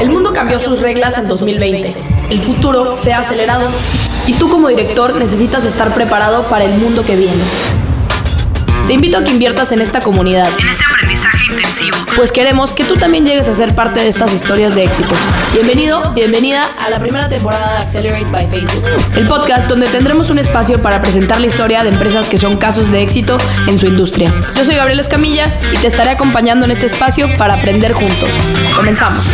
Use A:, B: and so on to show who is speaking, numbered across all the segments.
A: El mundo cambió sus reglas en 2020. El futuro se ha acelerado y tú como director necesitas estar preparado para el mundo que viene. Te invito a que inviertas en esta comunidad, en este aprendizaje intensivo, pues queremos que tú también llegues a ser parte de estas historias de éxito. Bienvenido, bienvenida a la primera temporada de Accelerate by Facebook, el podcast donde tendremos un espacio para presentar la historia de empresas que son casos de éxito en su industria. Yo soy Gabriel Escamilla y te estaré acompañando en este espacio para aprender juntos. Comenzamos.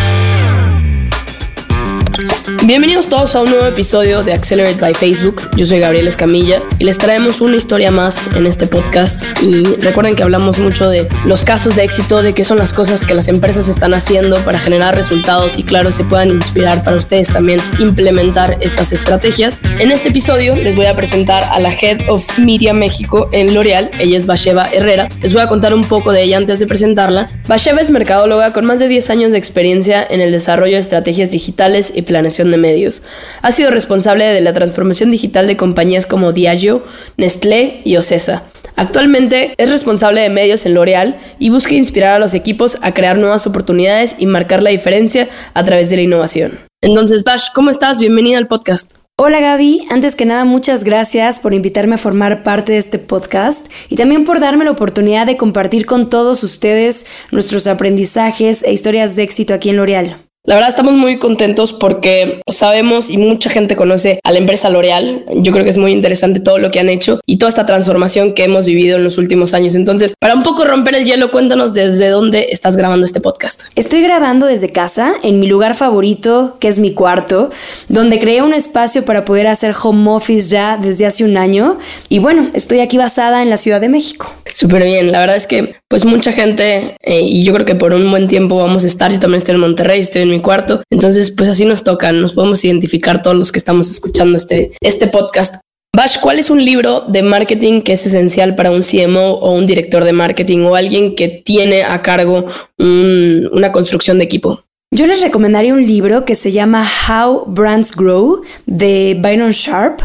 A: Bienvenidos todos a un nuevo episodio de Accelerate by Facebook. Yo soy Gabriel Escamilla y les traemos una historia más en este podcast. Y recuerden que hablamos mucho de los casos de éxito, de qué son las cosas que las empresas están haciendo para generar resultados y claro, se puedan inspirar para ustedes también implementar estas estrategias. En este episodio les voy a presentar a la Head of Media México en L'Oreal. Ella es Basheva Herrera. Les voy a contar un poco de ella antes de presentarla. Basheva es mercadóloga con más de 10 años de experiencia en el desarrollo de estrategias digitales y planeación de medios. Ha sido responsable de la transformación digital de compañías como Diageo, Nestlé y Ocesa. Actualmente es responsable de medios en L'Oreal y busca inspirar a los equipos a crear nuevas oportunidades y marcar la diferencia a través de la innovación. Entonces, Bash, ¿cómo estás? Bienvenida al podcast.
B: Hola Gaby, antes que nada muchas gracias por invitarme a formar parte de este podcast y también por darme la oportunidad de compartir con todos ustedes nuestros aprendizajes e historias de éxito aquí en L'Oreal.
A: La verdad estamos muy contentos porque sabemos y mucha gente conoce a la empresa L'Oreal. Yo creo que es muy interesante todo lo que han hecho y toda esta transformación que hemos vivido en los últimos años. Entonces, para un poco romper el hielo, cuéntanos desde dónde estás grabando este podcast.
B: Estoy grabando desde casa, en mi lugar favorito, que es mi cuarto, donde creé un espacio para poder hacer home office ya desde hace un año. Y bueno, estoy aquí basada en la Ciudad de México.
A: Súper bien, la verdad es que pues mucha gente, eh, y yo creo que por un buen tiempo vamos a estar, yo también estoy en Monterrey, estoy en mi cuarto, entonces pues así nos tocan, nos podemos identificar todos los que estamos escuchando este, este podcast. Bash, ¿cuál es un libro de marketing que es esencial para un CMO o un director de marketing o alguien que tiene a cargo una construcción de equipo?
B: Yo les recomendaría un libro que se llama How Brands Grow de Byron Sharp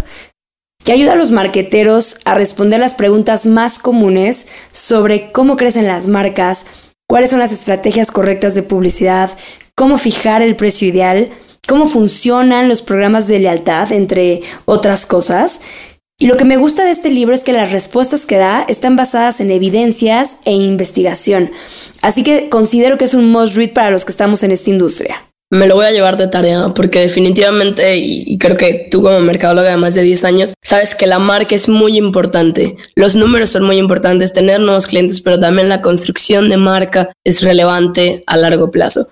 B: que ayuda a los marqueteros a responder las preguntas más comunes sobre cómo crecen las marcas, cuáles son las estrategias correctas de publicidad, cómo fijar el precio ideal, cómo funcionan los programas de lealtad, entre otras cosas. Y lo que me gusta de este libro es que las respuestas que da están basadas en evidencias e investigación. Así que considero que es un must read para los que estamos en esta industria
A: me lo voy a llevar de tarea porque definitivamente, y creo que tú como mercadóloga de más de 10 años, sabes que la marca es muy importante. Los números son muy importantes, tener nuevos clientes, pero también la construcción de marca es relevante a largo plazo.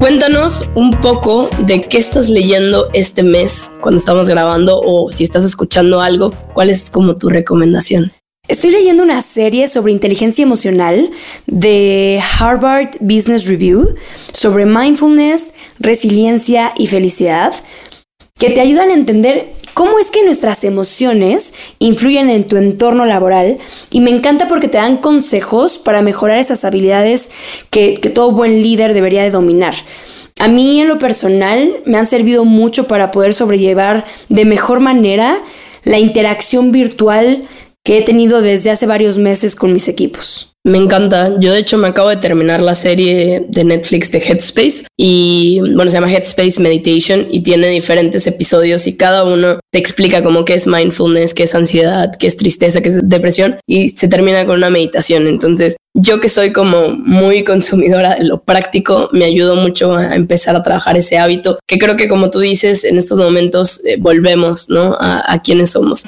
A: Cuéntanos un poco de qué estás leyendo este mes cuando estamos grabando o si estás escuchando algo, cuál es como tu recomendación.
B: Estoy leyendo una serie sobre inteligencia emocional de Harvard Business Review sobre mindfulness, resiliencia y felicidad que te ayudan a entender cómo es que nuestras emociones influyen en tu entorno laboral y me encanta porque te dan consejos para mejorar esas habilidades que, todo buen líder debería de dominar. A mí en lo personal me han servido mucho para poder sobrellevar de mejor manera la interacción virtual que he tenido desde hace varios meses con mis equipos.
A: Me encanta. Yo de hecho me acabo de terminar la serie de Netflix de Headspace y bueno, se llama Headspace Meditation y tiene diferentes episodios y cada uno te explica como qué es mindfulness, qué es ansiedad, qué es tristeza, qué es depresión y se termina con una meditación. Entonces, yo que soy como muy consumidora de lo práctico, me ayudó mucho a empezar a trabajar ese hábito que creo que como tú dices, en estos momentos eh, volvemos, ¿no? A, a quienes somos.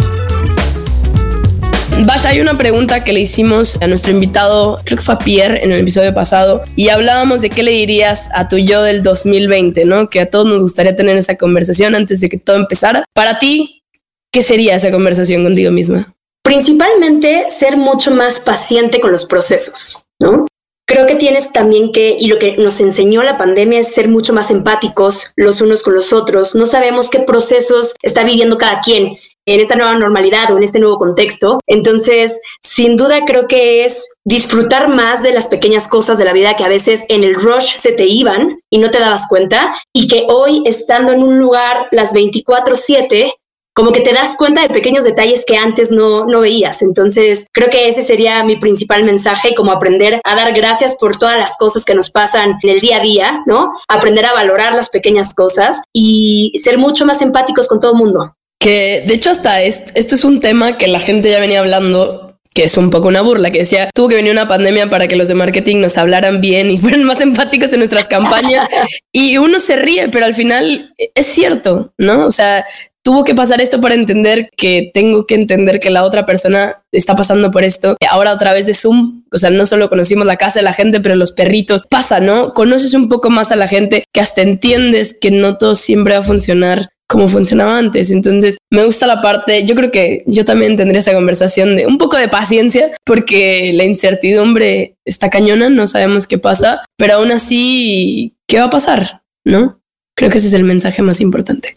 A: Vaya, hay una pregunta que le hicimos a nuestro invitado, creo que fue Pierre en el episodio pasado, y hablábamos de qué le dirías a tu yo del 2020, ¿no? Que a todos nos gustaría tener esa conversación antes de que todo empezara. Para ti, ¿qué sería esa conversación contigo misma?
C: Principalmente ser mucho más paciente con los procesos, ¿no? Creo que tienes también que, y lo que nos enseñó la pandemia es ser mucho más empáticos los unos con los otros. No sabemos qué procesos está viviendo cada quien en esta nueva normalidad o en este nuevo contexto. Entonces, sin duda creo que es disfrutar más de las pequeñas cosas de la vida que a veces en el rush se te iban y no te dabas cuenta y que hoy estando en un lugar las 24/7
B: como que te das cuenta de pequeños detalles que antes no, no veías. Entonces, creo que ese sería mi principal mensaje, como aprender a dar gracias por todas las cosas que nos pasan en el día a día, ¿no? Aprender a valorar las pequeñas cosas y ser mucho más empáticos con todo el mundo.
A: Que de hecho hasta esto es un tema que la gente ya venía hablando que es un poco una burla, que decía, tuvo que venir una pandemia para que los de marketing nos hablaran bien y fueran más empáticos en nuestras campañas. y uno se ríe, pero al final es cierto, ¿no? O sea, tuvo que pasar esto para entender que tengo que entender que la otra persona está pasando por esto. Ahora otra vez de Zoom, o sea, no solo conocimos la casa de la gente, pero los perritos. Pasa, ¿no? Conoces un poco más a la gente que hasta entiendes que no todo siempre va a funcionar como funcionaba antes. Entonces, me gusta la parte, yo creo que yo también tendría esa conversación de un poco de paciencia, porque la incertidumbre está cañona, no sabemos qué pasa, pero aún así, ¿qué va a pasar? ¿No? Creo que ese es el mensaje más importante.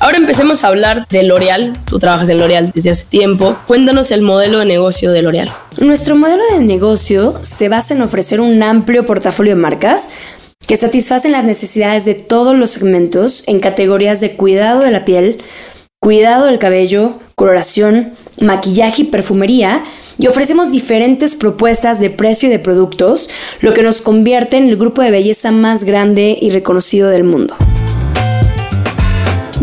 A: Ahora empecemos a hablar de L'Oreal. Tú trabajas en L'Oreal desde hace tiempo. Cuéntanos el modelo de negocio de L'Oreal.
D: Nuestro modelo de negocio se basa en ofrecer un amplio portafolio de marcas que satisfacen las necesidades de todos los segmentos en categorías de cuidado de la piel, cuidado del cabello, coloración, maquillaje y perfumería, y ofrecemos diferentes propuestas de precio y de productos, lo que nos convierte en el grupo de belleza más grande y reconocido del mundo.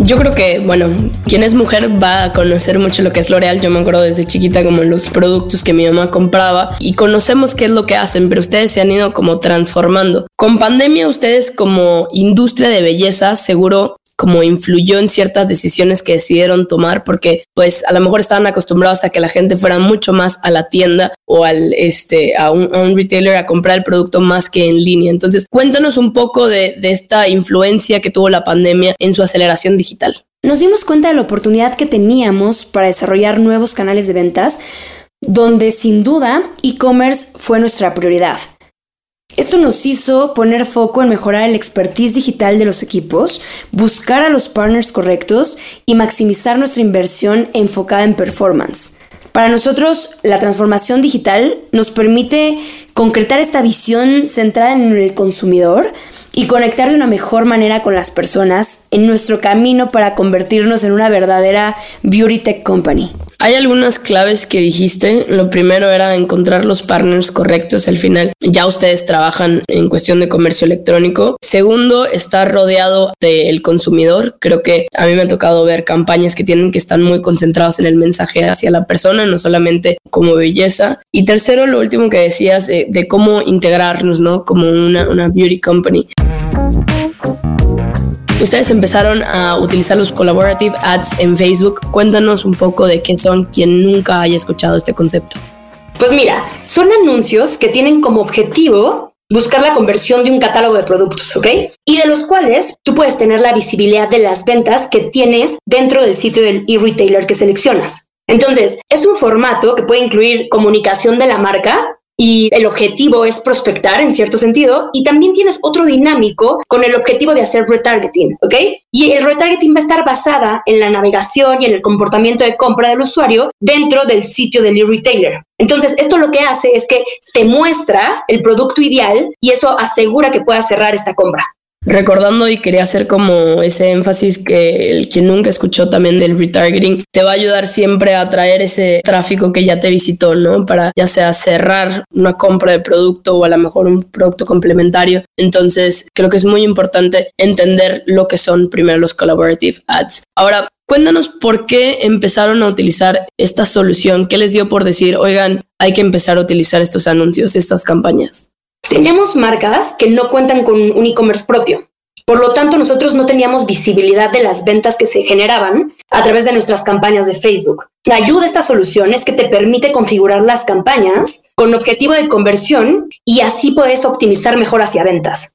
A: Yo creo que, bueno, quien es mujer va a conocer mucho lo que es L'Oreal. Yo me acuerdo desde chiquita como los productos que mi mamá compraba y conocemos qué es lo que hacen, pero ustedes se han ido como transformando. Con pandemia, ustedes como industria de belleza seguro como influyó en ciertas decisiones que decidieron tomar porque pues a lo mejor estaban acostumbrados a que la gente fuera mucho más a la tienda o al este a un, retailer a comprar el producto más que en línea. Entonces, cuéntanos un poco de, de esta influencia que tuvo la pandemia en su aceleración digital.
D: Nos dimos cuenta de la oportunidad que teníamos para desarrollar nuevos canales de ventas donde sin duda e-commerce fue nuestra prioridad. Esto nos hizo poner foco en mejorar el expertise digital de los equipos, buscar a los partners correctos y maximizar nuestra inversión enfocada en performance. Para nosotros, la transformación digital nos permite concretar esta visión centrada en el consumidor y conectar de una mejor manera con las personas en nuestro camino para convertirnos en una verdadera beauty tech company.
A: Hay algunas claves que dijiste. Lo primero era encontrar los partners correctos. Al final ya ustedes trabajan en cuestión de comercio electrónico. Segundo, estar rodeado del consumidor. Creo que a mí me ha tocado ver campañas que tienen que estar muy concentrados en el mensaje hacia la persona, no solamente como belleza. Y tercero, lo último que decías de, cómo integrarnos, ¿no? Como una beauty company. Ustedes empezaron a utilizar los collaborative ads en Facebook. Cuéntanos un poco de qué son quien nunca haya escuchado este concepto.
B: Pues mira, son anuncios que tienen como objetivo buscar la conversión de un catálogo de productos, ¿ok? Y de los cuales tú puedes tener la visibilidad de las ventas que tienes dentro del sitio del e-retailer que seleccionas. Entonces, es un formato que puede incluir comunicación de la marca, y el objetivo es prospectar en cierto sentido y también tienes otro dinámico con el objetivo de hacer retargeting, ¿ok? Y el retargeting va a estar basada en la navegación y en el comportamiento de compra del usuario dentro del sitio del e-retailer. Entonces, esto lo que hace es que te muestra el producto ideal y eso asegura que puedas cerrar esta compra
A: recordando y quería hacer como ese énfasis que el quien nunca escuchó también del retargeting te va a ayudar siempre a traer ese tráfico que ya te visitó, ¿no? Para ya sea cerrar una compra de producto o a lo mejor un producto complementario. Entonces, creo que es muy importante entender lo que son primero los collaborative ads. Ahora, Cuéntanos por qué empezaron a utilizar esta solución, qué les dio por decir, oigan, hay que empezar a utilizar estos anuncios, estas campañas.
B: Tenemos marcas que no cuentan con un e-commerce propio. Por lo tanto, nosotros no teníamos visibilidad de las ventas que se generaban a través de nuestras campañas de Facebook. La ayuda de esta solución es que te permite configurar las campañas con objetivo de conversión y así puedes optimizar mejor hacia ventas.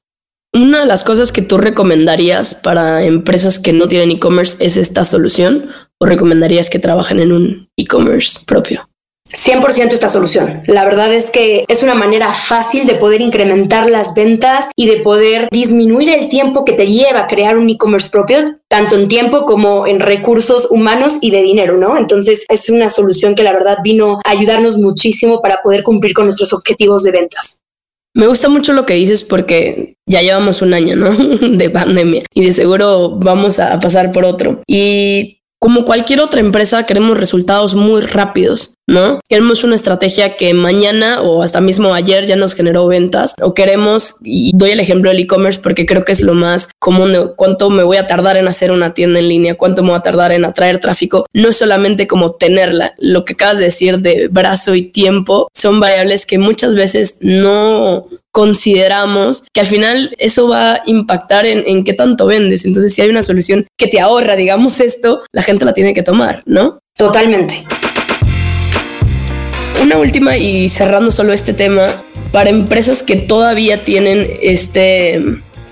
A: Una de las cosas que tú recomendarías para empresas que no tienen e-commerce es esta solución o recomendarías que trabajen en un e-commerce propio?
B: 100% esta solución. La verdad es que es una manera fácil de poder incrementar las ventas y de poder disminuir el tiempo que te lleva crear un e-commerce propio, tanto en tiempo como en recursos humanos y de dinero, ¿no? Entonces es una solución que la verdad vino a ayudarnos muchísimo para poder cumplir con nuestros objetivos de ventas.
A: Me gusta mucho lo que dices porque ya llevamos un año, ¿no? de pandemia y de seguro vamos a pasar por otro. Y como cualquier otra empresa, queremos resultados muy rápidos, ¿no? Queremos una estrategia que mañana o hasta mismo ayer ya nos generó ventas o queremos, y doy el ejemplo del e-commerce porque creo que es lo más común cuánto me voy a tardar en hacer una tienda en línea, cuánto me voy a tardar en atraer tráfico. No es solamente como tenerla, lo que acabas de decir de brazo y tiempo son variables que muchas veces no consideramos que al final eso va a impactar en, en, qué tanto vendes. Entonces, si hay una solución que te ahorra, digamos esto, la gente la tiene que tomar, ¿no?
B: Totalmente.
A: Una última y cerrando solo este tema, para empresas que todavía tienen este,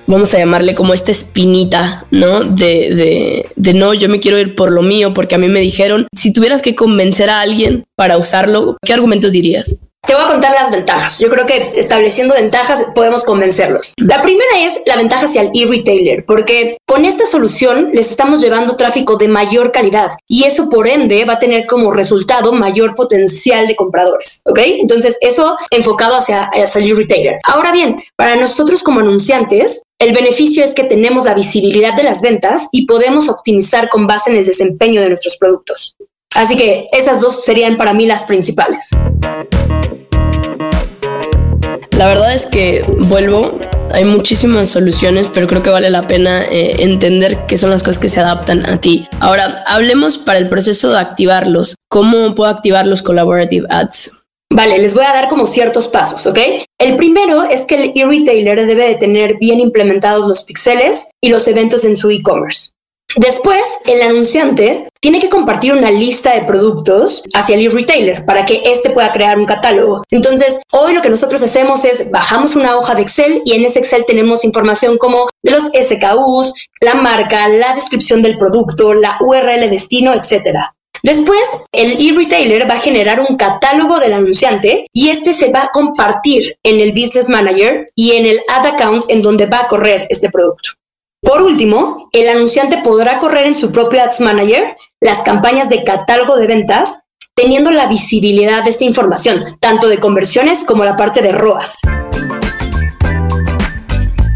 A: vamos a llamarle como esta espinita, ¿no? De, de, de, no, yo me quiero ir por lo mío porque a mí me dijeron, si tuvieras que convencer a alguien para usarlo, ¿qué argumentos dirías?
B: Te voy a contar las ventajas. Yo creo que estableciendo ventajas podemos convencerlos. La primera es la ventaja hacia el e-retailer, porque con esta solución les estamos llevando tráfico de mayor calidad y eso por ende va a tener como resultado mayor potencial de compradores. ¿Ok? Entonces eso enfocado hacia, hacia el e-retailer. Ahora bien, para nosotros como anunciantes, el beneficio es que tenemos la visibilidad de las ventas y podemos optimizar con base en el desempeño de nuestros productos. Así que esas dos serían para mí las principales.
A: La verdad es que vuelvo, hay muchísimas soluciones, pero creo que vale la pena eh, entender qué son las cosas que se adaptan a ti. Ahora, hablemos para el proceso de activarlos. ¿Cómo puedo activar los collaborative ads?
B: Vale, les voy a dar como ciertos pasos, ¿ok? El primero es que el e-retailer debe de tener bien implementados los pixeles y los eventos en su e-commerce. Después, el anunciante tiene que compartir una lista de productos hacia el retailer para que éste pueda crear un catálogo. Entonces, hoy lo que nosotros hacemos es bajamos una hoja de Excel y en ese Excel tenemos información como los SKUs, la marca, la descripción del producto, la URL destino, etcétera. Después, el e-retailer va a generar un catálogo del anunciante y este se va a compartir en el Business Manager y en el Ad Account en donde va a correr este producto. Por último, el anunciante podrá correr en su propio Ads Manager las campañas de catálogo de ventas, teniendo la visibilidad de esta información, tanto de conversiones como la parte de ROAS.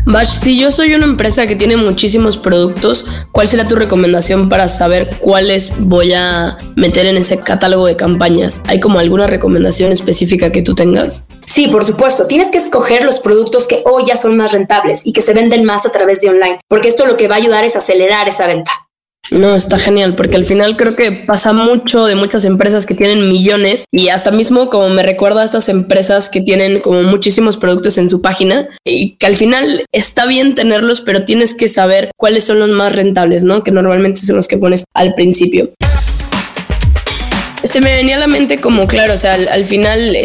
A: Bash, si yo soy una empresa que tiene muchísimos productos, ¿cuál será tu recomendación para saber cuáles voy a meter en ese catálogo de campañas? ¿Hay como alguna recomendación específica que tú tengas?
B: Sí, por supuesto. Tienes que escoger los productos que hoy ya son más rentables y que se venden más a través de online, porque esto lo que va a ayudar es acelerar esa venta.
A: No, está genial, porque al final creo que pasa mucho de muchas empresas que tienen millones y hasta mismo como me recuerda a estas empresas que tienen como muchísimos productos en su página y que al final está bien tenerlos, pero tienes que saber cuáles son los más rentables, ¿no? Que normalmente son los que pones al principio se me venía a la mente como, claro, o sea, al, final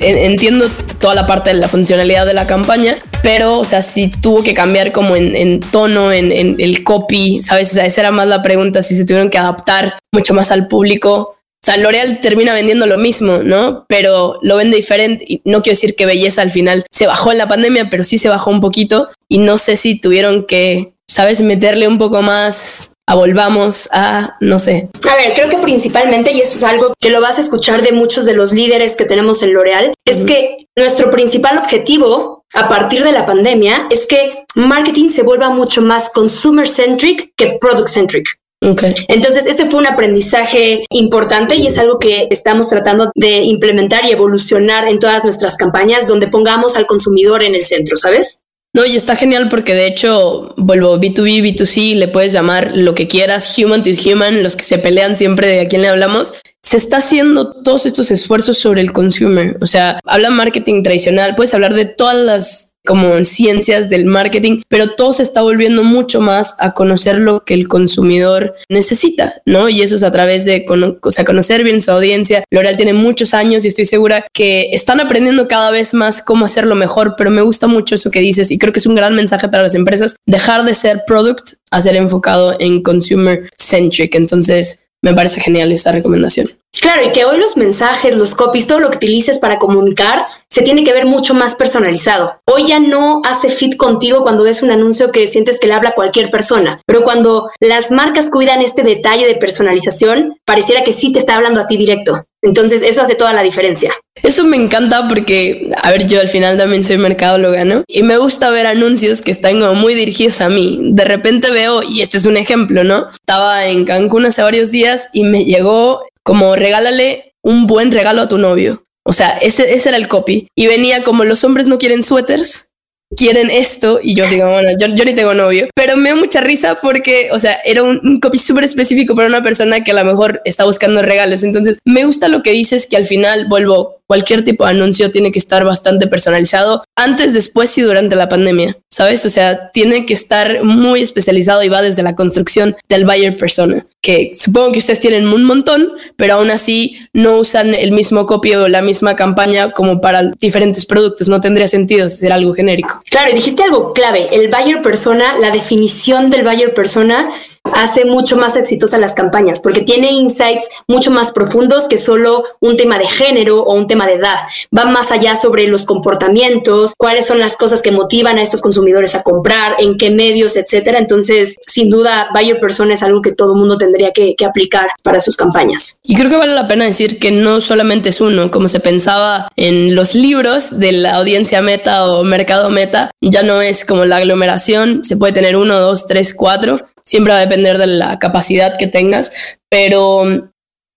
A: entiendo toda la parte de la funcionalidad de la campaña, pero, o sea, si tuvo que cambiar como en, tono, en, el copy, ¿sabes? O sea, esa era más la pregunta, si se tuvieron que adaptar mucho más al público. O sea, L'Oreal termina vendiendo lo mismo, ¿no? Pero lo vende diferente. Y no quiero decir que belleza al final se bajó en la pandemia, pero sí se bajó un poquito. Y no sé si tuvieron que, ¿sabes? Meterle un poco más a volvamos a, no sé.
B: A ver, creo que principalmente, y eso es algo que lo vas a escuchar de muchos de los líderes que tenemos en L'Oreal, es que nuestro principal objetivo a partir de la pandemia es que marketing se vuelva mucho más consumer centric que product centric. Okay. Entonces, ese fue un aprendizaje importante y es algo que estamos tratando de implementar y evolucionar en todas nuestras campañas donde pongamos al consumidor en el centro, ¿sabes?
A: No, y está genial porque de hecho, vuelvo B2B, B2C, le puedes llamar lo que quieras, human to human, los que se pelean siempre de a quién le hablamos. Se está haciendo todos estos esfuerzos sobre el consumer. O sea, habla marketing tradicional, puedes hablar de todas las como ciencias del marketing, pero todo se está volviendo mucho más a conocer lo que el consumidor necesita, ¿no? Y eso es a través de o sea, conocer bien su audiencia. L'Oreal tiene muchos años y estoy segura que están aprendiendo cada vez más cómo hacerlo mejor, pero me gusta mucho eso que dices y creo que es un gran mensaje para las empresas, dejar de ser product a ser enfocado en consumer centric. Entonces, me parece genial esta recomendación.
B: Claro, y que hoy los mensajes, los copies, todo lo que utilices para comunicar se tiene que ver mucho más personalizado. Hoy ya no hace fit contigo cuando ves un anuncio que sientes que le habla cualquier persona, pero cuando las marcas cuidan este detalle de personalización, pareciera que sí te está hablando a ti directo. Entonces eso hace toda la diferencia.
A: Eso me encanta porque, a ver, yo al final también soy mercadóloga, ¿no? Y me gusta ver anuncios que están muy dirigidos a mí. De repente veo, y este es un ejemplo, ¿no? Estaba en Cancún hace varios días y me llegó como regálale un buen regalo a tu novio. O sea, ese, ese era el copy. Y venía como los hombres no quieren suéteres, quieren esto y yo digo, bueno, yo, yo, ni tengo novio, pero me da mucha risa porque, o sea, era un, copy súper específico para una persona que a lo mejor está buscando regalos. Entonces, me gusta lo que dices que al final vuelvo, cualquier tipo de anuncio tiene que estar bastante personalizado antes, después y durante la pandemia, ¿sabes? O sea, tiene que estar muy especializado y va desde la construcción del buyer persona, que supongo que ustedes tienen un montón, pero aún así no usan el mismo copy o la misma campaña como para diferentes productos. No tendría sentido ser algo genérico.
B: Claro, y dijiste algo clave, el buyer persona, la definición del buyer persona hace mucho más exitosas las campañas porque tiene insights mucho más profundos que solo un tema de género o un tema de edad. Va más allá sobre los comportamientos, cuáles son las cosas que motivan a estos consumidores a comprar, en qué medios, etcétera. Entonces, sin duda, Buyer Persona es algo que todo el mundo tendría que, que aplicar para sus campañas.
A: Y creo que vale la pena decir que no solamente es uno, como se pensaba en los libros de la audiencia meta o mercado meta, ya no es como la aglomeración, se puede tener uno, dos, tres, cuatro, siempre va a depender de la capacidad que tengas, pero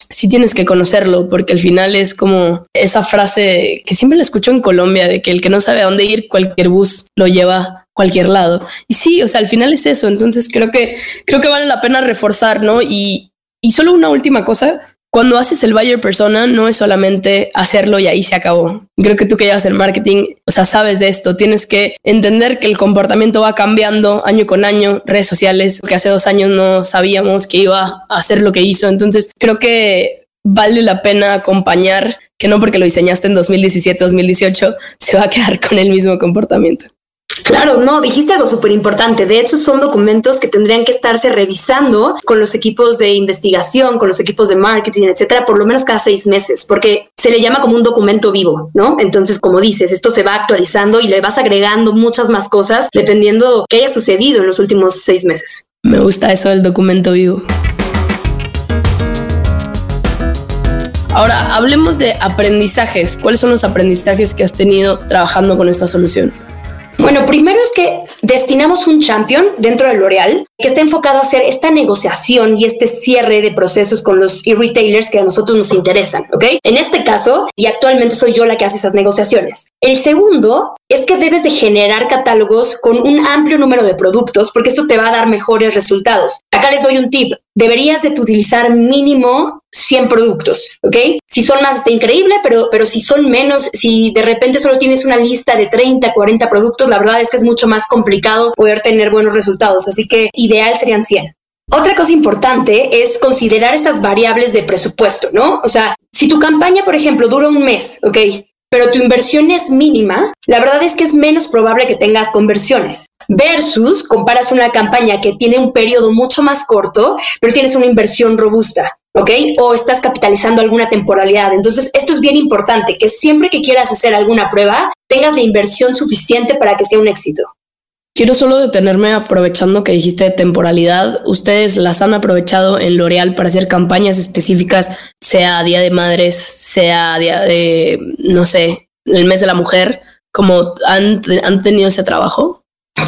A: sí tienes que conocerlo, porque al final es como esa frase que siempre la escucho en Colombia, de que el que no sabe a dónde ir, cualquier bus lo lleva cualquier lado. Y sí, o sea, al final es eso, entonces creo que, creo que vale la pena reforzar, ¿no? Y, y solo una última cosa, cuando haces el buyer persona, no es solamente hacerlo y ahí se acabó. Creo que tú que llevas el marketing, o sea, sabes de esto. Tienes que entender que el comportamiento va cambiando año con año, redes sociales, que hace dos años no sabíamos que iba a hacer lo que hizo. Entonces, creo que vale la pena acompañar que no porque lo diseñaste en 2017, 2018, se va a quedar con el mismo comportamiento.
B: Claro, no, dijiste algo súper importante. De hecho, son documentos que tendrían que estarse revisando con los equipos de investigación, con los equipos de marketing, etcétera, por lo menos cada seis meses, porque se le llama como un documento vivo, ¿no? Entonces, como dices, esto se va actualizando y le vas agregando muchas más cosas dependiendo qué haya sucedido en los últimos seis meses.
A: Me gusta eso del documento vivo. Ahora, hablemos de aprendizajes. ¿Cuáles son los aprendizajes que has tenido trabajando con esta solución?
B: Bueno, primero es que destinamos un champion dentro de L'Oreal que está enfocado a hacer esta negociación y este cierre de procesos con los e-retailers que a nosotros nos interesan, ¿ok? En este caso, y actualmente soy yo la que hace esas negociaciones. El segundo es que debes de generar catálogos con un amplio número de productos porque esto te va a dar mejores resultados. Acá les doy un tip. Deberías de utilizar mínimo 100 productos, ¿ok? Si son más está increíble, pero, pero si son menos, si de repente solo tienes una lista de 30, 40 productos, la verdad es que es mucho más complicado poder tener buenos resultados. Así que ideal serían 100. Otra cosa importante es considerar estas variables de presupuesto, ¿no? O sea, si tu campaña, por ejemplo, dura un mes, ¿ok? pero tu inversión es mínima, la verdad es que es menos probable que tengas conversiones. Versus, comparas una campaña que tiene un periodo mucho más corto, pero tienes una inversión robusta. ¿ok? O estás capitalizando alguna temporalidad. Entonces, esto es bien importante, que siempre que quieras hacer alguna prueba, tengas la inversión suficiente para que sea un éxito.
A: Quiero solo detenerme aprovechando que dijiste temporalidad. Ustedes las han aprovechado en L'Oreal para hacer campañas específicas, sea Día de Madres, sea Día de, no sé, el mes de la mujer, como han, han tenido ese trabajo.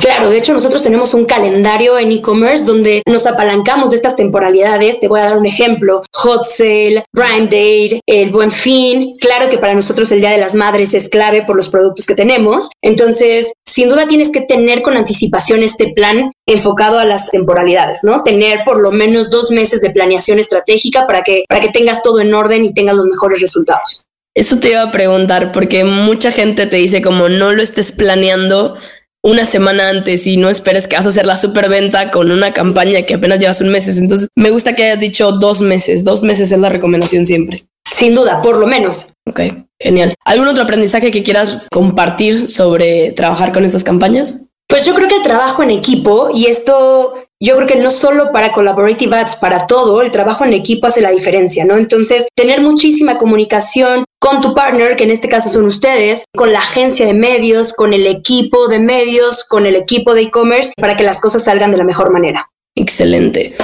B: Claro, de hecho nosotros tenemos un calendario en e-commerce donde nos apalancamos de estas temporalidades. Te voy a dar un ejemplo. Hot Sale, Prime Day, el Buen Fin. Claro que para nosotros el Día de las Madres es clave por los productos que tenemos. Entonces, sin duda tienes que tener con anticipación este plan enfocado a las temporalidades, ¿no? Tener por lo menos dos meses de planeación estratégica para que, para que tengas todo en orden y tengas los mejores resultados.
A: Eso te iba a preguntar porque mucha gente te dice como no lo estés planeando una semana antes y no esperes que vas a hacer la superventa con una campaña que apenas llevas un mes. Entonces, me gusta que hayas dicho dos meses. Dos meses es la recomendación siempre.
B: Sin duda, por lo menos.
A: Ok, genial. ¿Algún otro aprendizaje que quieras compartir sobre trabajar con estas campañas?
B: Pues yo creo que el trabajo en equipo, y esto yo creo que no solo para collaborative ads, para todo, el trabajo en equipo hace la diferencia, ¿no? Entonces, tener muchísima comunicación con tu partner, que en este caso son ustedes, con la agencia de medios, con el equipo de medios, con el equipo de e-commerce, para que las cosas salgan de la mejor manera.
A: Excelente.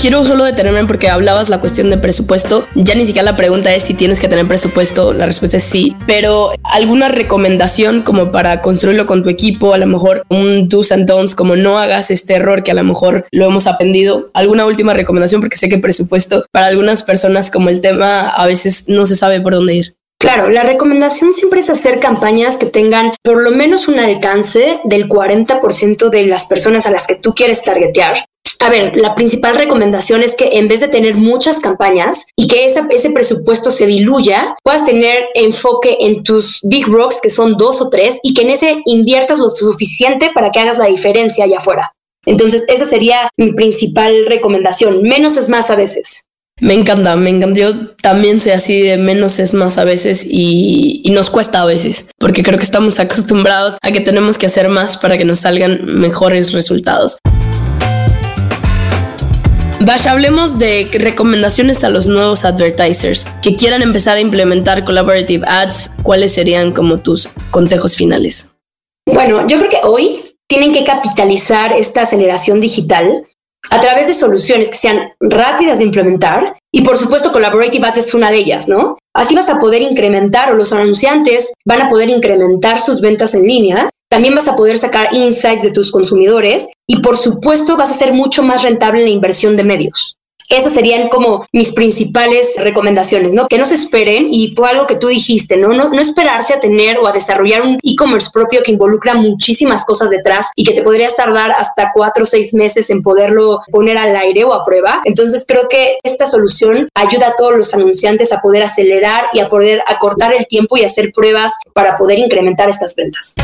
A: Quiero solo detenerme porque hablabas la cuestión de presupuesto. Ya ni siquiera la pregunta es si tienes que tener presupuesto, la respuesta es sí, pero alguna recomendación como para construirlo con tu equipo, a lo mejor un do's and don'ts, como no hagas este error que a lo mejor lo hemos aprendido. ¿Alguna última recomendación? Porque sé que presupuesto para algunas personas como el tema a veces no se sabe por dónde ir.
B: Claro, la recomendación siempre es hacer campañas que tengan por lo menos un alcance del 40% de las personas a las que tú quieres targetear a ver, la principal recomendación es que en vez de tener muchas campañas y que ese presupuesto se diluya, puedas tener enfoque en tus big rocks, que son dos o tres, y que en ese inviertas lo suficiente para que hagas la diferencia allá afuera. Entonces, esa sería mi principal recomendación. Menos es más a veces.
A: Me encanta, me encanta. Yo también soy así de menos es más a veces y, y, nos cuesta a veces, porque creo que estamos acostumbrados a que tenemos que hacer más para que nos salgan mejores resultados. Hablemos de recomendaciones a los nuevos advertisers que quieran empezar a implementar collaborative ads. ¿Cuáles serían como tus consejos finales?
B: Bueno, yo creo que hoy tienen que capitalizar esta aceleración digital a través de soluciones que sean rápidas de implementar y por supuesto Collaborative Ads es una de ellas, ¿no? Así vas a poder incrementar o los anunciantes van a poder incrementar sus ventas en línea también vas a poder sacar insights de tus consumidores y por supuesto vas a ser mucho más rentable en la inversión de medios. Esas serían como mis principales recomendaciones, ¿no? Que no se esperen, y fue algo que tú dijiste, ¿no? No, esperarse a tener o a desarrollar un e-commerce propio que involucra muchísimas cosas detrás y que te podrías tardar hasta cuatro o seis meses en poderlo poner al aire o a prueba. Entonces creo que esta solución ayuda a todos los anunciantes a poder acelerar y a poder acortar el tiempo y hacer pruebas para poder incrementar estas ventas.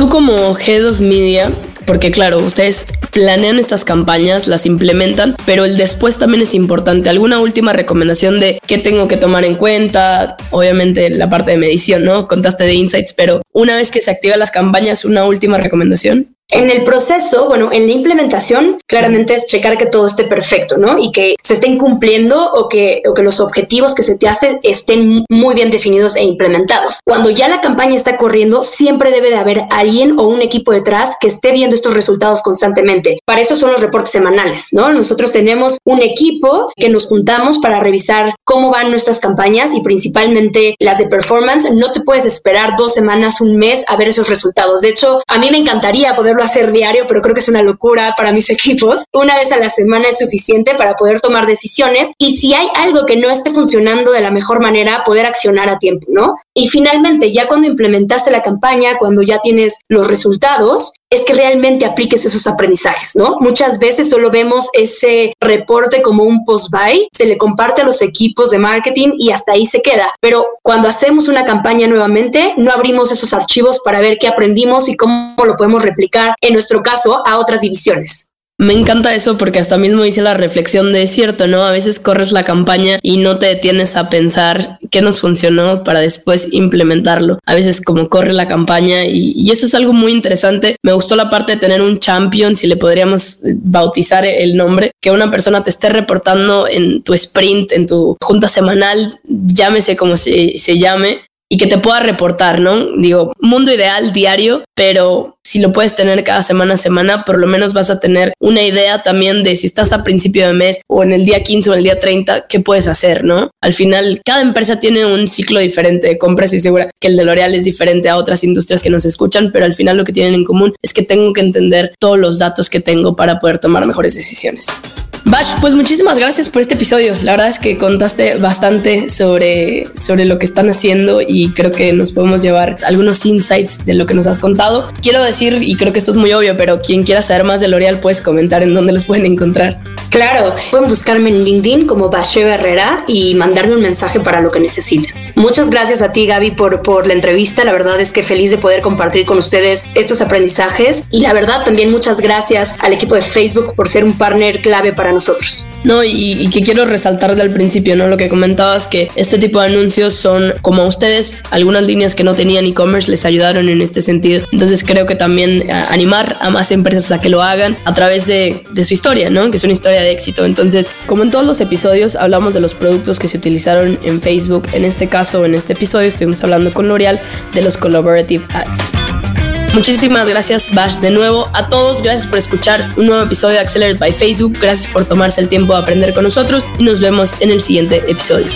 A: Tú como Head of Media, porque claro, ustedes planean estas campañas, las implementan, pero el después también es importante. ¿Alguna última recomendación de qué tengo que tomar en cuenta? Obviamente la parte de medición, ¿no? Contaste de insights, pero una vez que se activan las campañas, una última recomendación.
B: En el proceso, bueno, en la implementación, claramente es checar que todo esté perfecto, ¿no? Y que se estén cumpliendo o que, o que los objetivos que se te hacen estén muy bien definidos e implementados. Cuando ya la campaña está corriendo, siempre debe de haber alguien o un equipo detrás que esté viendo estos resultados constantemente. Para eso son los reportes semanales, ¿no? Nosotros tenemos un equipo que nos juntamos para revisar cómo van nuestras campañas y principalmente las de performance. No te puedes esperar dos semanas, un mes a ver esos resultados. De hecho, a mí me encantaría poderlo hacer diario, pero creo que es una locura para mis equipos. Una vez a la semana es suficiente para poder tomar decisiones y si hay algo que no esté funcionando de la mejor manera, poder accionar a tiempo, ¿no? Y finalmente, ya cuando implementaste la campaña, cuando ya tienes los resultados, es que realmente apliques esos aprendizajes, ¿no? Muchas veces solo vemos ese reporte como un post-buy, se le comparte a los equipos de marketing y hasta ahí se queda. Pero cuando hacemos una campaña nuevamente, no abrimos esos archivos para ver qué aprendimos y cómo lo podemos replicar, en nuestro caso, a otras divisiones.
A: Me encanta eso porque hasta mismo hice la reflexión de cierto, ¿no? A veces corres la campaña y no te detienes a pensar qué nos funcionó para después implementarlo. A veces como corre la campaña y, eso es algo muy interesante. Me gustó la parte de tener un champion, si le podríamos bautizar el nombre, que una persona te esté reportando en tu sprint, en tu junta semanal, llámese como se llame, y que te pueda reportar, ¿no? Digo, mundo ideal diario, pero si lo puedes tener cada semana semana, por lo menos vas a tener una idea también de si estás a principio de mes o en el día 15 o el día 30, qué puedes hacer, ¿no? Al final, cada empresa tiene un ciclo diferente de compras y segura que el de L'Oreal es diferente a otras industrias que nos escuchan, pero al final lo que tienen en común es que tengo que entender todos los datos que tengo para poder tomar mejores decisiones. Bash, pues muchísimas gracias por este episodio. La verdad es que contaste bastante sobre, sobre lo que están haciendo y creo que nos podemos llevar algunos insights de lo que nos has contado. Quiero decir, y creo que esto es muy obvio, pero quien quiera saber más de L'Oreal puedes comentar en dónde los pueden encontrar.
B: Claro, pueden buscarme en LinkedIn como Bache Herrera y mandarme un mensaje para lo que necesiten. Muchas gracias a ti, Gaby, por, por la entrevista. La verdad es que feliz de poder compartir con ustedes estos aprendizajes. Y la verdad, también muchas gracias al equipo de Facebook por ser un partner clave para nosotros.
A: No, y, que quiero resaltar del principio, ¿no? Lo que comentabas, que este tipo de anuncios son como ustedes, algunas líneas que no tenían e-commerce les ayudaron en este sentido. Entonces creo que también animar a más empresas a que lo hagan a través de, de su historia, ¿no? Que es una historia de éxito. Entonces, como en todos los episodios, hablamos de los productos que se utilizaron en Facebook. En este caso, en este episodio, estuvimos hablando con L'Oreal de los Collaborative Ads. Muchísimas gracias, Bash, de nuevo. A todos, gracias por escuchar un nuevo episodio de Accelerate by Facebook. Gracias por tomarse el tiempo de aprender con nosotros y nos vemos en el siguiente episodio.